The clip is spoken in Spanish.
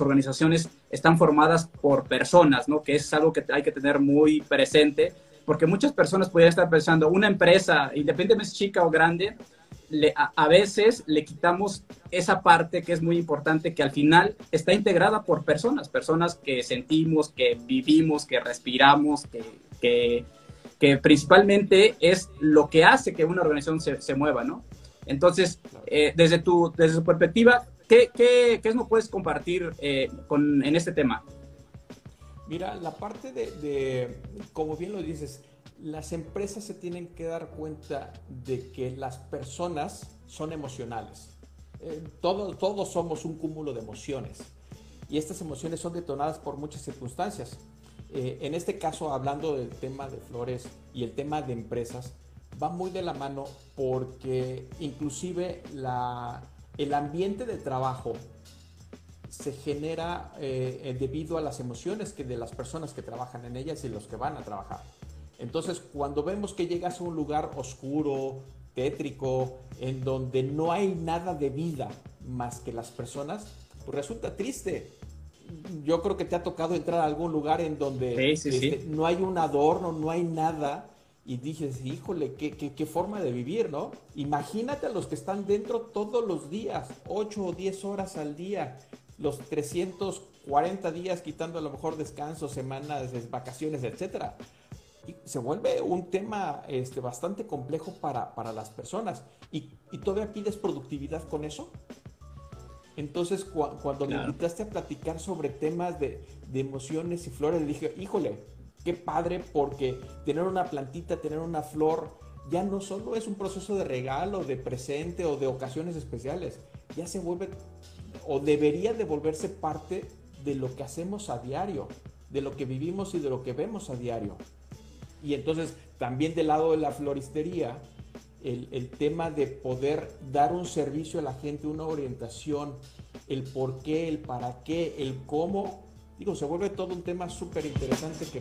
organizaciones están formadas por personas, ¿no? Que es algo que hay que tener muy presente, porque muchas personas podrían estar pensando, una empresa, independientemente es chica o grande, a, veces le quitamos esa parte que es muy importante, que al final está integrada por personas, personas que sentimos, que vivimos, que respiramos, que, que, principalmente es lo que hace que una organización se, se mueva, ¿no? Entonces, eh, desde, tu, desde tu perspectiva, ¿qué, qué, qué nos puedes compartir eh, con, en este tema? Mira, la parte de, de, como bien lo dices, las empresas se tienen que dar cuenta de que las personas son emocionales. Eh, todos, todos somos un cúmulo de emociones y estas emociones son detonadas por muchas circunstancias. Eh, en este caso, hablando del tema de flores y el tema de empresas, va muy de la mano porque inclusive la, el ambiente de trabajo se genera eh, debido a las emociones que de las personas que trabajan en ellas y los que van a trabajar. Entonces, cuando vemos que llegas a un lugar oscuro, tétrico, en donde no hay nada de vida más que las personas, pues resulta triste. Yo creo que te ha tocado entrar a algún lugar en donde este, no hay un adorno, no hay nada, y dices, híjole, qué, qué, forma de vivir, ¿no? Imagínate a los que están dentro todos los días, 8 o 10 horas al día, los 340 días quitando a lo mejor descansos, semanas, vacaciones, etcétera se vuelve un tema este, bastante complejo para, las personas. ¿Y, ¿Y, todavía pides productividad con eso? Entonces, cuando me invitaste a platicar sobre temas de, emociones y flores, dije, híjole, qué padre, porque tener una plantita, tener una flor, ya no solo es un proceso de regalo, de presente o de ocasiones especiales, ya se vuelve o debería de volverse parte de lo que hacemos a diario, de lo que vivimos y de lo que vemos a diario. Y entonces también del lado de la floristería, el, tema de poder dar un servicio a la gente, una orientación, el por qué, el para qué, el cómo, digo, se vuelve todo un tema súper interesante que